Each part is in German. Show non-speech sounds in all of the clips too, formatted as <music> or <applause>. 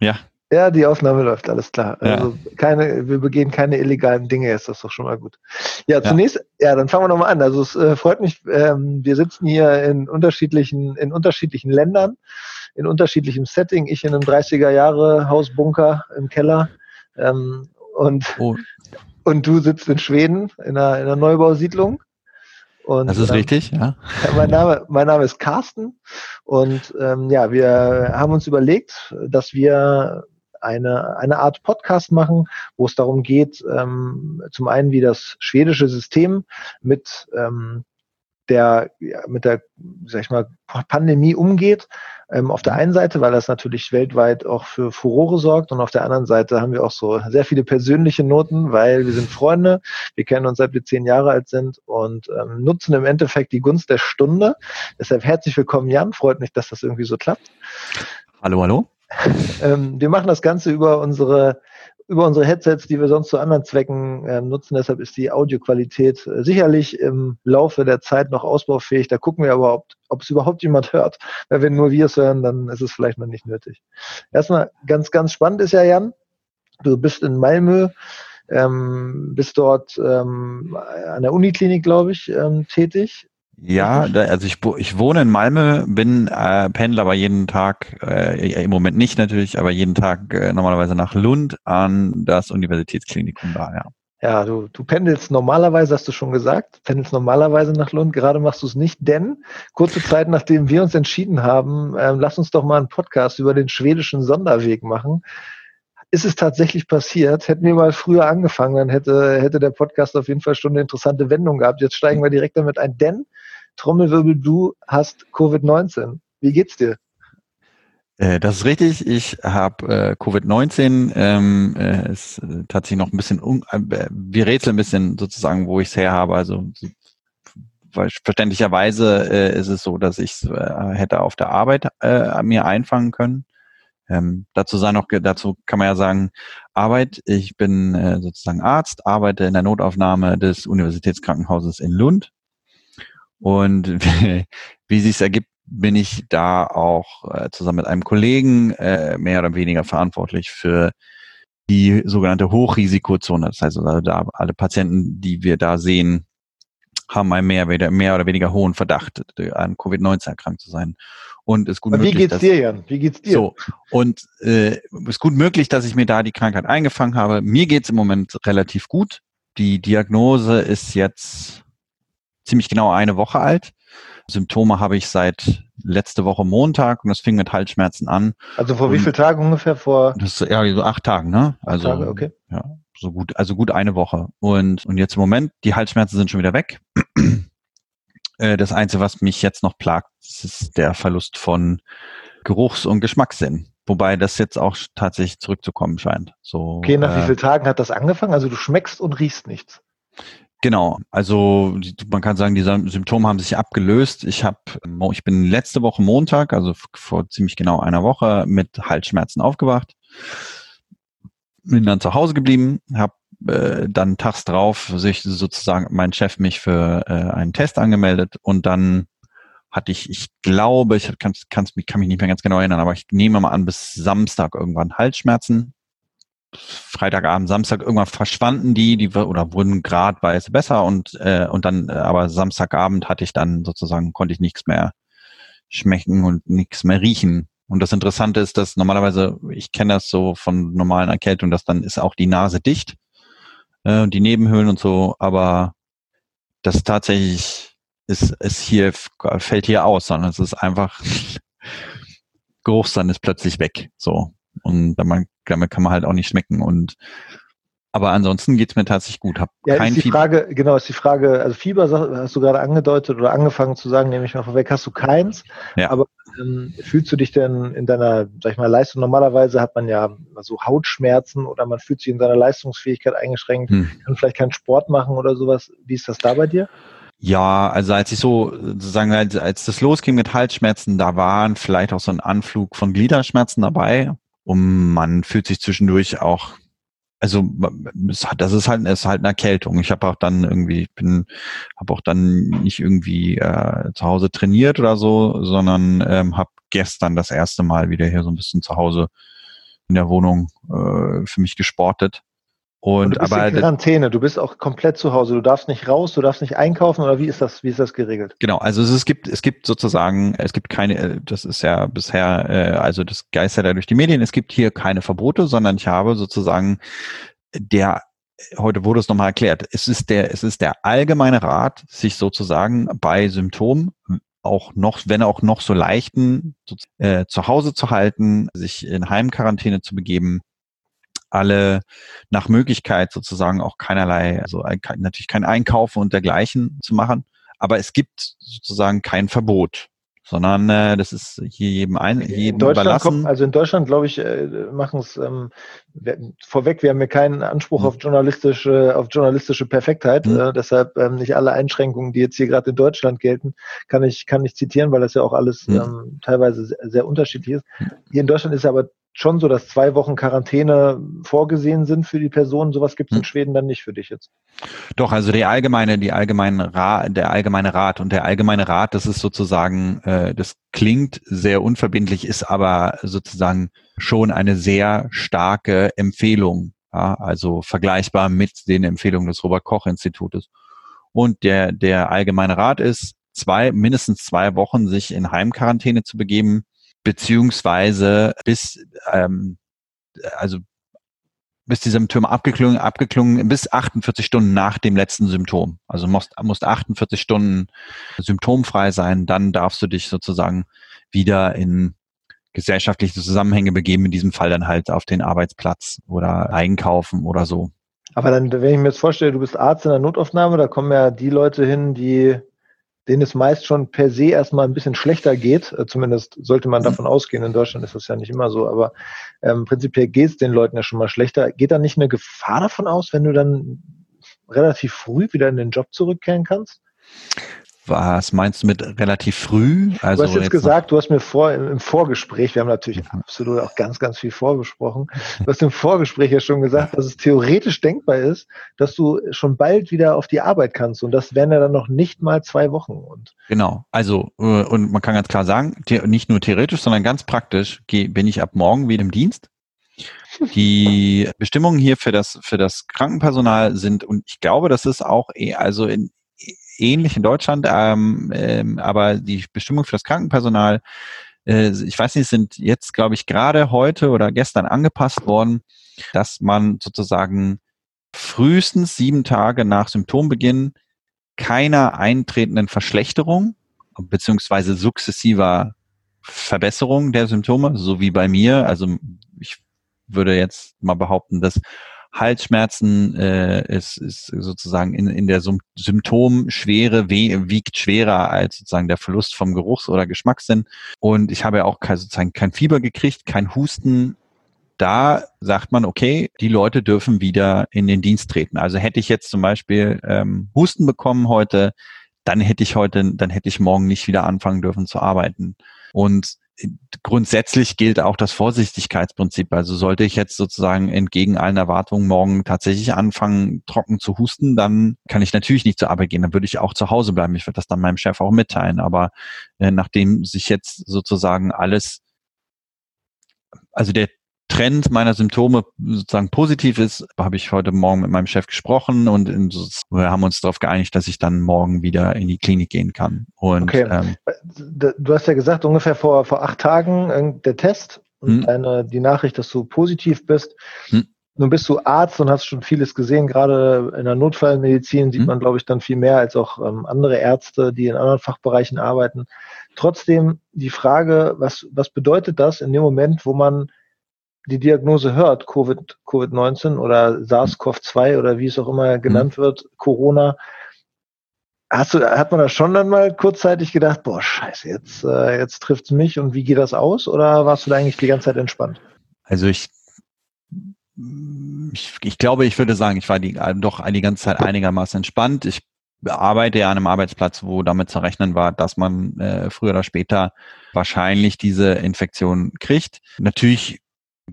Ja. Ja, die Aufnahme läuft, alles klar. Also ja. keine, wir begehen keine illegalen Dinge, ist das doch schon mal gut. Ja, zunächst, ja, ja dann fangen wir nochmal an. Also es äh, freut mich, ähm, wir sitzen hier in unterschiedlichen, in unterschiedlichen Ländern, in unterschiedlichem Setting. Ich in einem 30er Jahre Hausbunker im Keller. Ähm, und, oh. und du sitzt in Schweden in einer, in einer Neubausiedlung. Und, das ist ähm, richtig, ja. <laughs> Mein Name, mein Name ist Carsten und ähm, ja, wir haben uns überlegt, dass wir eine, eine Art Podcast machen, wo es darum geht, ähm, zum einen, wie das schwedische System mit ähm, der, mit der, sag ich mal, Pandemie umgeht. Ähm, auf der einen Seite, weil das natürlich weltweit auch für Furore sorgt und auf der anderen Seite haben wir auch so sehr viele persönliche Noten, weil wir sind Freunde, wir kennen uns seit wir zehn Jahre alt sind und ähm, nutzen im Endeffekt die Gunst der Stunde. Deshalb herzlich willkommen, Jan. Freut mich, dass das irgendwie so klappt. Hallo, hallo. Ähm, wir machen das Ganze über unsere über unsere Headsets, die wir sonst zu anderen Zwecken äh, nutzen. Deshalb ist die Audioqualität äh, sicherlich im Laufe der Zeit noch ausbaufähig. Da gucken wir aber, ob, es überhaupt jemand <laughs> hört. Weil wenn nur wir es hören, dann ist es vielleicht noch nicht nötig. Erstmal ganz, ganz spannend ist ja, Jan, du bist in Malmö, ähm, bist dort ähm, an der Uniklinik, glaube ich, ähm, tätig. Ja, da, also ich, ich wohne in Malmö, bin äh, Pendler aber jeden Tag, äh, im Moment nicht natürlich, aber jeden Tag äh, normalerweise nach Lund an das Universitätsklinikum da, ja. Ja, du, du pendelst normalerweise, hast du schon gesagt, pendelst normalerweise nach Lund, gerade machst du es nicht, denn kurze Zeit nachdem wir uns entschieden haben, ähm, lass uns doch mal einen Podcast über den schwedischen Sonderweg machen. Ist es tatsächlich passiert? Hätten wir mal früher angefangen, dann hätte, hätte der Podcast auf jeden Fall schon eine interessante Wendung gehabt. Jetzt steigen wir direkt damit ein, denn Trommelwirbel, du hast Covid-19. Wie geht's dir? Äh, das ist richtig. Ich habe äh, Covid-19. Ähm, äh, ist äh, tatsächlich noch ein bisschen, un äh, wir rätseln ein bisschen sozusagen, wo ich es her habe. Also verständlicherweise äh, ist es so, dass ich es äh, hätte auf der Arbeit äh, mir einfangen können. Ähm, dazu sei noch, dazu kann man ja sagen, Arbeit. Ich bin äh, sozusagen Arzt, arbeite in der Notaufnahme des Universitätskrankenhauses in Lund und <laughs> wie, sich ergibt, bin ich da auch äh, zusammen mit einem Kollegen äh, mehr oder weniger verantwortlich für die sogenannte Hochrisikozone. Das heißt, also da alle Patienten, die wir da sehen, haben einen mehr, mehr oder weniger hohen Verdacht, an Covid-19 erkrankt zu sein. Und es ist gut Aber möglich, wie geht's dir, Jan? Wie geht's dir? So und äh, ist gut möglich, dass ich mir da die Krankheit eingefangen habe. Mir geht's im Moment relativ gut. Die Diagnose ist jetzt ziemlich genau eine Woche alt. Symptome habe ich seit letzte Woche Montag und das fing mit Halsschmerzen an. Also vor und wie vielen Tagen ungefähr? Vor das ja so acht Tagen, ne? Also Tage, okay. ja, so gut, also gut eine Woche. Und und jetzt im Moment die Halsschmerzen sind schon wieder weg. <clears throat> Äh, das Einzige, was mich jetzt noch plagt, ist der Verlust von Geruchs- und Geschmackssinn. Wobei das jetzt auch tatsächlich zurückzukommen scheint. So, okay, nach äh, wie vielen Tagen hat das angefangen? Also du schmeckst und riechst nichts. Genau, also man kann sagen, die Symptome haben sich abgelöst. Ich habe, ich bin letzte Woche Montag, also vor ziemlich genau einer Woche, mit Halsschmerzen aufgewacht, bin dann zu Hause geblieben, habe äh, dann tags drauf sich sozusagen mein Chef mich für äh, einen Test angemeldet und dann hatte ich, ich glaube, ich kann, kann's, kann mich nicht mehr ganz genau erinnern, aber ich nehme mal an, bis Samstag irgendwann Halsschmerzen Freitagabend, Samstag irgendwann verschwanden die, die oder wurden gradweise besser und äh, und dann äh, aber Samstagabend hatte ich dann sozusagen konnte ich nichts mehr schmecken und nichts mehr riechen. Und das Interessante ist, dass normalerweise ich kenne das so von normalen Erkältungen, dass dann ist auch die Nase dicht äh, und die Nebenhöhlen und so, aber das tatsächlich ist ist hier fällt hier aus, sondern es ist einfach <laughs> Geruchssinn ist plötzlich weg. So und damit, damit kann man halt auch nicht schmecken. Und aber ansonsten geht's mir tatsächlich gut. Hab ja, kein ist die Frage, genau, ist die Frage, also Fieber hast du gerade angedeutet oder angefangen zu sagen, nehme ich mal vorweg, hast du keins. Ja. Aber ähm, fühlst du dich denn in deiner, sag ich mal, Leistung? Normalerweise hat man ja so Hautschmerzen oder man fühlt sich in seiner Leistungsfähigkeit eingeschränkt, hm. kann vielleicht keinen Sport machen oder sowas. Wie ist das da bei dir? Ja, also als ich so sozusagen, als, als das losging mit Halsschmerzen, da waren vielleicht auch so ein Anflug von Gliederschmerzen dabei, und man fühlt sich zwischendurch auch, also das ist halt, ist halt eine Erkältung. Ich habe auch dann irgendwie, bin, habe auch dann nicht irgendwie äh, zu Hause trainiert oder so, sondern ähm, habe gestern das erste Mal wieder hier so ein bisschen zu Hause in der Wohnung äh, für mich gesportet. Und, du bist aber in Quarantäne, du bist auch komplett zu Hause, du darfst nicht raus, du darfst nicht einkaufen oder wie ist das, wie ist das geregelt? Genau, also es gibt, es gibt sozusagen, es gibt keine, äh, das ist ja bisher, äh, also das geistert ja durch die Medien, es gibt hier keine Verbote, sondern ich habe sozusagen der heute wurde es nochmal erklärt, es ist der, es ist der allgemeine Rat, sich sozusagen bei Symptomen auch noch, wenn auch noch so leichten, äh, zu Hause zu halten, sich in Heimquarantäne zu begeben, alle nach Möglichkeit sozusagen auch keinerlei, also natürlich kein Einkaufen und dergleichen zu machen. Aber es gibt sozusagen kein Verbot sondern äh, das ist hier jedem, ein, jedem überlassen. Kommt, also in Deutschland, glaube ich, äh, machen es ähm, vorweg, wir haben ja keinen Anspruch mhm. auf journalistische, auf journalistische Perfektheit, mhm. äh, deshalb ähm, nicht alle Einschränkungen, die jetzt hier gerade in Deutschland gelten, kann ich, kann ich zitieren, weil das ja auch alles mhm. ähm, teilweise sehr, sehr unterschiedlich ist. Mhm. Hier in Deutschland ist aber schon so, dass zwei Wochen Quarantäne vorgesehen sind für die Person. Sowas gibt es in hm. Schweden dann nicht für dich jetzt. Doch, also die allgemeine, die allgemeine Rat, der allgemeine Rat und der allgemeine Rat, das ist sozusagen, äh, das klingt sehr unverbindlich, ist aber sozusagen schon eine sehr starke Empfehlung. Ja, also vergleichbar mit den Empfehlungen des Robert Koch Institutes. Und der, der allgemeine Rat ist, zwei, mindestens zwei Wochen sich in Heimquarantäne zu begeben beziehungsweise bis, ähm, also bis die Symptome abgeklungen, abgeklungen, bis 48 Stunden nach dem letzten Symptom. Also musst, musst 48 Stunden symptomfrei sein, dann darfst du dich sozusagen wieder in gesellschaftliche Zusammenhänge begeben, in diesem Fall dann halt auf den Arbeitsplatz oder einkaufen oder so. Aber dann, wenn ich mir jetzt vorstelle, du bist Arzt in der Notaufnahme, da kommen ja die Leute hin, die denen es meist schon per se erstmal ein bisschen schlechter geht. Äh, zumindest sollte man mhm. davon ausgehen. In Deutschland ist das ja nicht immer so, aber ähm, prinzipiell geht es den Leuten ja schon mal schlechter. Geht da nicht eine Gefahr davon aus, wenn du dann relativ früh wieder in den Job zurückkehren kannst? Was meinst du mit relativ früh? Also du hast jetzt, jetzt gesagt, du hast mir vor im Vorgespräch, wir haben natürlich mhm. absolut auch ganz, ganz viel vorbesprochen. Du hast im Vorgespräch ja schon gesagt, dass es theoretisch denkbar ist, dass du schon bald wieder auf die Arbeit kannst. Und das wären ja dann noch nicht mal zwei Wochen. Und genau. Also, äh, und man kann ganz klar sagen, nicht nur theoretisch, sondern ganz praktisch bin ich ab morgen wieder im Dienst. Die Bestimmungen hier für das, für das Krankenpersonal sind, und ich glaube, das ist auch, eh, also in, ähnlich in Deutschland, ähm, ähm, aber die Bestimmung für das Krankenpersonal, äh, ich weiß nicht, sind jetzt, glaube ich, gerade heute oder gestern angepasst worden, dass man sozusagen frühestens sieben Tage nach Symptombeginn keiner eintretenden Verschlechterung beziehungsweise sukzessiver Verbesserung der Symptome, so wie bei mir. Also ich würde jetzt mal behaupten, dass Halsschmerzen äh, ist, ist sozusagen in, in der Symptomschwere wiegt schwerer als sozusagen der Verlust vom Geruchs- oder Geschmackssinn. Und ich habe ja auch sozusagen kein Fieber gekriegt, kein Husten. Da sagt man, okay, die Leute dürfen wieder in den Dienst treten. Also hätte ich jetzt zum Beispiel ähm, Husten bekommen heute, dann hätte ich heute, dann hätte ich morgen nicht wieder anfangen dürfen zu arbeiten. Und grundsätzlich gilt auch das Vorsichtigkeitsprinzip. Also sollte ich jetzt sozusagen entgegen allen Erwartungen morgen tatsächlich anfangen, trocken zu husten, dann kann ich natürlich nicht zur Arbeit gehen. Dann würde ich auch zu Hause bleiben. Ich würde das dann meinem Chef auch mitteilen. Aber äh, nachdem sich jetzt sozusagen alles, also der Trend meiner Symptome sozusagen positiv ist, habe ich heute Morgen mit meinem Chef gesprochen und in, wir haben uns darauf geeinigt, dass ich dann morgen wieder in die Klinik gehen kann. Und, okay. Ähm, du hast ja gesagt, ungefähr vor, vor acht Tagen äh, der Test und hm. eine, die Nachricht, dass du positiv bist. Hm. Nun bist du Arzt und hast schon vieles gesehen. Gerade in der Notfallmedizin sieht hm. man, glaube ich, dann viel mehr als auch ähm, andere Ärzte, die in anderen Fachbereichen arbeiten. Trotzdem die Frage, was, was bedeutet das in dem Moment, wo man die Diagnose hört, Covid, Covid-19 oder SARS-CoV-2 oder wie es auch immer genannt mhm. wird, Corona, hast du, hat man da schon dann mal kurzzeitig gedacht, boah, scheiße, jetzt, äh, jetzt trifft es mich und wie geht das aus? Oder warst du da eigentlich die ganze Zeit entspannt? Also ich, ich, ich glaube, ich würde sagen, ich war die, doch die ganze Zeit einigermaßen entspannt. Ich arbeite ja an einem Arbeitsplatz, wo damit zu rechnen war, dass man äh, früher oder später wahrscheinlich diese Infektion kriegt. Natürlich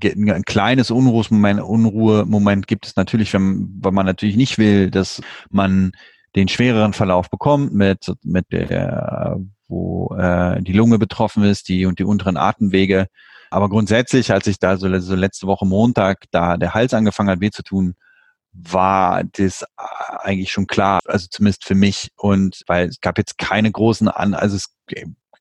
ein kleines Unruhemoment, Unruhemoment gibt es natürlich, wenn, wenn man natürlich nicht will, dass man den schwereren Verlauf bekommt mit, mit der, wo äh, die Lunge betroffen ist, die und die unteren Atemwege. Aber grundsätzlich, als ich da so, so letzte Woche Montag da der Hals angefangen hat weh zu tun, war das eigentlich schon klar, also zumindest für mich. Und weil es gab jetzt keine großen an, also es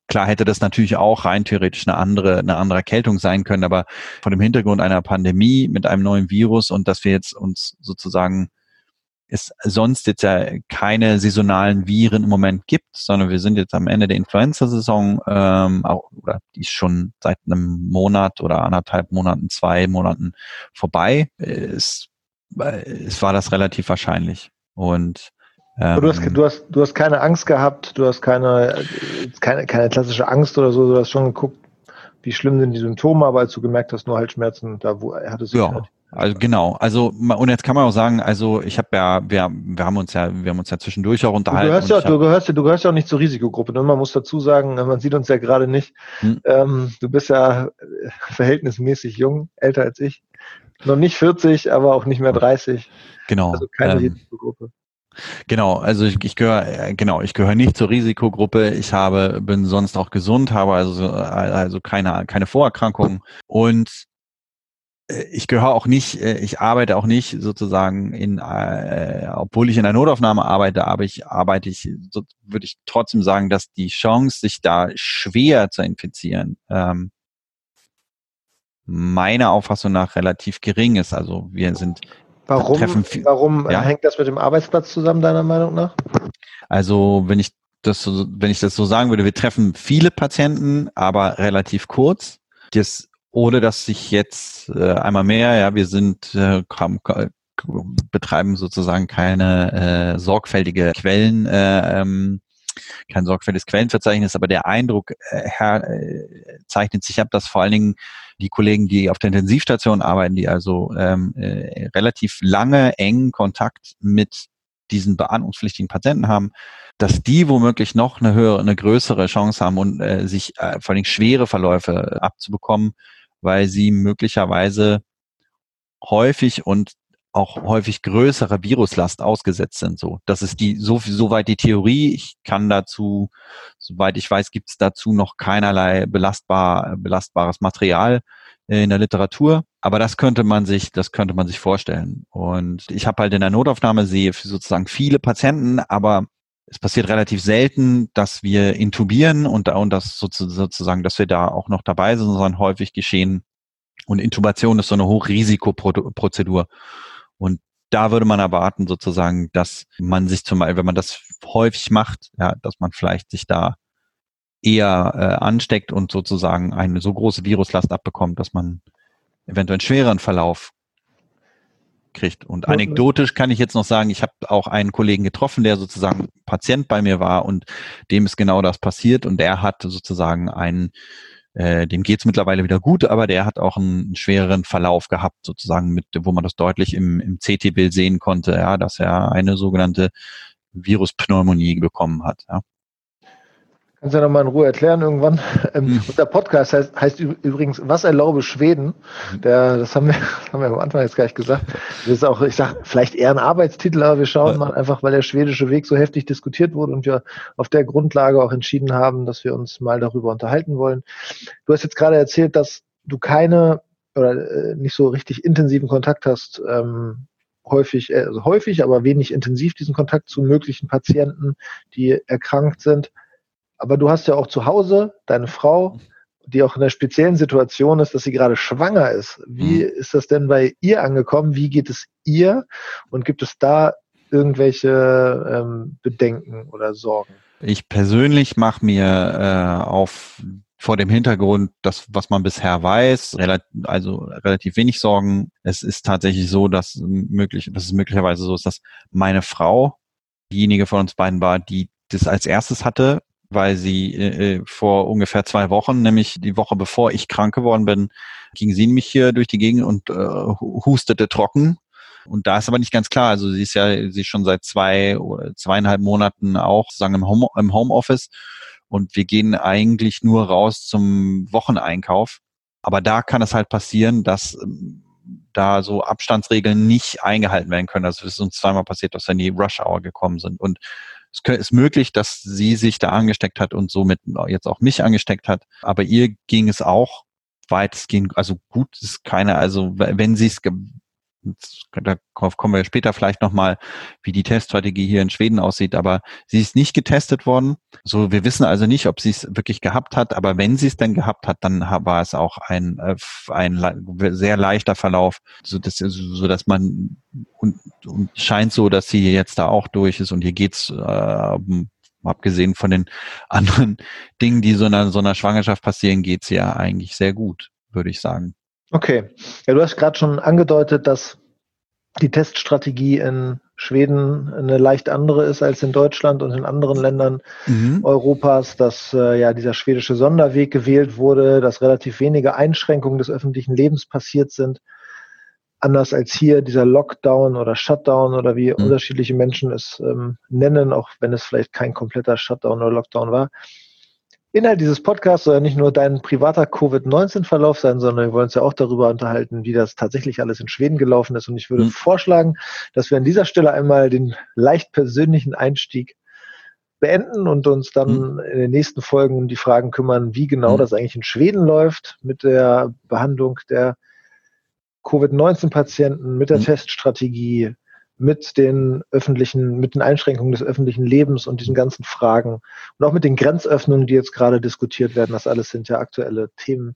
klar hätte das natürlich auch rein theoretisch eine andere, eine andere Erkältung sein können, aber vor dem Hintergrund einer Pandemie mit einem neuen Virus und dass wir jetzt uns sozusagen es sonst jetzt ja keine saisonalen Viren im Moment gibt, sondern wir sind jetzt am Ende der Influenza-Saison, ähm, oder die ist schon seit einem Monat oder anderthalb Monaten, zwei Monaten vorbei. Es, es war das relativ wahrscheinlich. Und ähm, du, hast, du, hast, du hast keine Angst gehabt, du hast keine, keine, keine klassische Angst oder so, du hast schon geguckt, wie schlimm sind die Symptome, aber als du gemerkt hast, nur Halsschmerzen, da wo er hatte es ja. Halt also genau, also und jetzt kann man auch sagen, also ich habe ja, wir, wir haben uns ja, wir haben uns ja zwischendurch auch unterhalten. Du gehörst ja, du gehörst ja, du gehörst ja auch nicht zur Risikogruppe. Ne? Man muss dazu sagen, man sieht uns ja gerade nicht. Hm. Ähm, du bist ja äh, verhältnismäßig jung, älter als ich. Noch nicht 40, aber auch nicht mehr 30. Genau. Also keine ähm, Risikogruppe. Genau, also ich, ich gehöre äh, genau, ich gehöre nicht zur Risikogruppe. Ich habe bin sonst auch gesund, habe also also keine keine Vorerkrankungen und äh, ich gehöre auch nicht, äh, ich arbeite auch nicht sozusagen in, äh, obwohl ich in der Notaufnahme arbeite, aber ich arbeite ich, so würde ich trotzdem sagen, dass die Chance, sich da schwer zu infizieren, ähm, meiner Auffassung nach relativ gering ist. Also wir sind Warum, warum ja? hängt das mit dem Arbeitsplatz zusammen, deiner Meinung nach? Also, wenn ich das so, wenn ich das so sagen würde, wir treffen viele Patienten, aber relativ kurz. Das, ohne dass sich jetzt äh, einmal mehr, ja, wir sind, äh, betreiben sozusagen keine äh, sorgfältige Quellen, äh, ähm, kein sorgfältiges Quellenverzeichnis, aber der Eindruck äh, her, äh, zeichnet sich ab, dass vor allen Dingen die Kollegen, die auf der Intensivstation arbeiten, die also ähm, äh, relativ lange engen Kontakt mit diesen beatmungspflichtigen Patienten haben, dass die womöglich noch eine höhere, eine größere Chance haben und äh, sich äh, vor allem schwere Verläufe abzubekommen, weil sie möglicherweise häufig und auch häufig größere Viruslast ausgesetzt sind. So, das ist die so soweit die Theorie. Ich kann dazu, soweit ich weiß, gibt es dazu noch keinerlei belastbar belastbares Material in der Literatur. Aber das könnte man sich, das könnte man sich vorstellen. Und ich habe halt in der Notaufnahme sehe sozusagen viele Patienten, aber es passiert relativ selten, dass wir intubieren und, und das sozusagen, dass wir da auch noch dabei sind, sondern häufig geschehen. Und Intubation ist so eine Hochrisikoprozedur. Und da würde man erwarten sozusagen, dass man sich zum Beispiel, wenn man das häufig macht, ja, dass man vielleicht sich da eher äh, ansteckt und sozusagen eine so große Viruslast abbekommt, dass man eventuell einen schwereren Verlauf kriegt. Und anekdotisch kann ich jetzt noch sagen, ich habe auch einen Kollegen getroffen, der sozusagen Patient bei mir war und dem ist genau das passiert und der hat sozusagen einen äh, dem geht's mittlerweile wieder gut, aber der hat auch einen, schwereren Verlauf gehabt, sozusagen, mit, wo man das deutlich im, im CT-Bild sehen konnte, ja, dass er eine sogenannte Viruspneumonie bekommen hat. Ja. Kannst du ja nochmal in Ruhe erklären irgendwann. <laughs> Ähm. Und der Podcast heißt, heißt, übrigens, was erlaube Schweden? Hm. Der, das haben wir, <laughs> haben wir am Anfang jetzt gar nicht gesagt. Das ist auch, ich sag, vielleicht eher ein Arbeitstitel, aber wir schauen mal einfach, weil der schwedische Weg so heftig diskutiert wurde und wir auf der Grundlage auch entschieden haben, dass wir uns mal darüber unterhalten wollen. Du hast jetzt gerade erzählt, dass du keine oder äh, nicht so richtig intensiven Kontakt hast, ähm, häufig, äh, also häufig, aber wenig intensiv diesen Kontakt zu möglichen Patienten, die erkrankt sind. Aber du hast ja auch zu Hause deine Frau, die auch in einer speziellen Situation ist, dass sie gerade schwanger ist. Wie mhm. ist das denn bei ihr angekommen? Wie geht es ihr? Und gibt es da irgendwelche ähm, Bedenken oder Sorgen? Ich persönlich mache mir äh, auf vor dem Hintergrund, das, was man bisher weiß, relativ, also relativ wenig Sorgen. Es ist tatsächlich so, dass möglich, dass es möglicherweise so ist, dass meine Frau diejenige von uns beiden war, die das als erstes hatte weil sie äh, äh, vor ungefähr zwei Wochen, nämlich die Woche bevor ich krank geworden bin, ging sie nämlich hier durch die Gegend und äh, hustete trocken. Und da ist aber nicht ganz klar. Also sie ist ja, sie ist schon seit zwei, zweieinhalb Monaten auch sozusagen im, Home, im Homeoffice. Und wir gehen eigentlich nur raus zum Wocheneinkauf. Aber da kann es halt passieren, dass ähm, da so Abstandsregeln nicht eingehalten werden können. Also es ist uns zweimal passiert, dass wir in die Rush Hour gekommen sind. Und es ist möglich, dass sie sich da angesteckt hat und somit jetzt auch mich angesteckt hat. Aber ihr ging es auch weitestgehend, also gut ist keine, also wenn sie es darauf kommen wir später vielleicht nochmal, wie die Teststrategie hier in Schweden aussieht, aber sie ist nicht getestet worden. So, wir wissen also nicht, ob sie es wirklich gehabt hat, aber wenn sie es denn gehabt hat, dann war es auch ein, äh, ein sehr leichter Verlauf, so dass, so dass man und, und scheint so, dass sie jetzt da auch durch ist und hier geht's äh, abgesehen von den <laughs> anderen Dingen, die so in einer, so einer Schwangerschaft passieren, geht's ja eigentlich sehr gut, würde ich sagen. Okay. Ja, du hast gerade schon angedeutet, dass die Teststrategie in Schweden eine leicht andere ist als in Deutschland und in anderen Ländern mhm. Europas, dass äh, ja dieser schwedische Sonderweg gewählt wurde, dass relativ wenige Einschränkungen des öffentlichen Lebens passiert sind. Anders als hier dieser Lockdown oder Shutdown oder wie mhm. unterschiedliche Menschen es ähm, nennen, auch wenn es vielleicht kein kompletter Shutdown oder Lockdown war. Inhalt dieses Podcasts soll ja nicht nur dein privater Covid-19-Verlauf sein, sondern wir wollen uns ja auch darüber unterhalten, wie das tatsächlich alles in Schweden gelaufen ist. Und ich würde mhm. vorschlagen, dass wir an dieser Stelle einmal den leicht persönlichen Einstieg beenden und uns dann mhm. in den nächsten Folgen um die Fragen kümmern, wie genau mhm. das eigentlich in Schweden läuft mit der Behandlung der Covid-19-Patienten, mit der mhm. Teststrategie, mit den öffentlichen, mit den Einschränkungen des öffentlichen Lebens und diesen ganzen Fragen und auch mit den Grenzöffnungen, die jetzt gerade diskutiert werden. Das alles sind ja aktuelle Themen.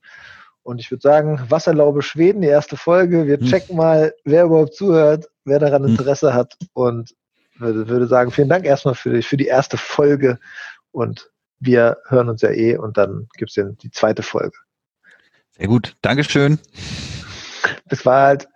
Und ich würde sagen, Wasserlaube Schweden, die erste Folge. Wir hm. checken mal, wer überhaupt zuhört, wer daran hm. Interesse hat und würde, würde sagen, vielen Dank erstmal für die, für die erste Folge und wir hören uns ja eh und dann gibt es die zweite Folge. Sehr gut. Dankeschön. Bis bald.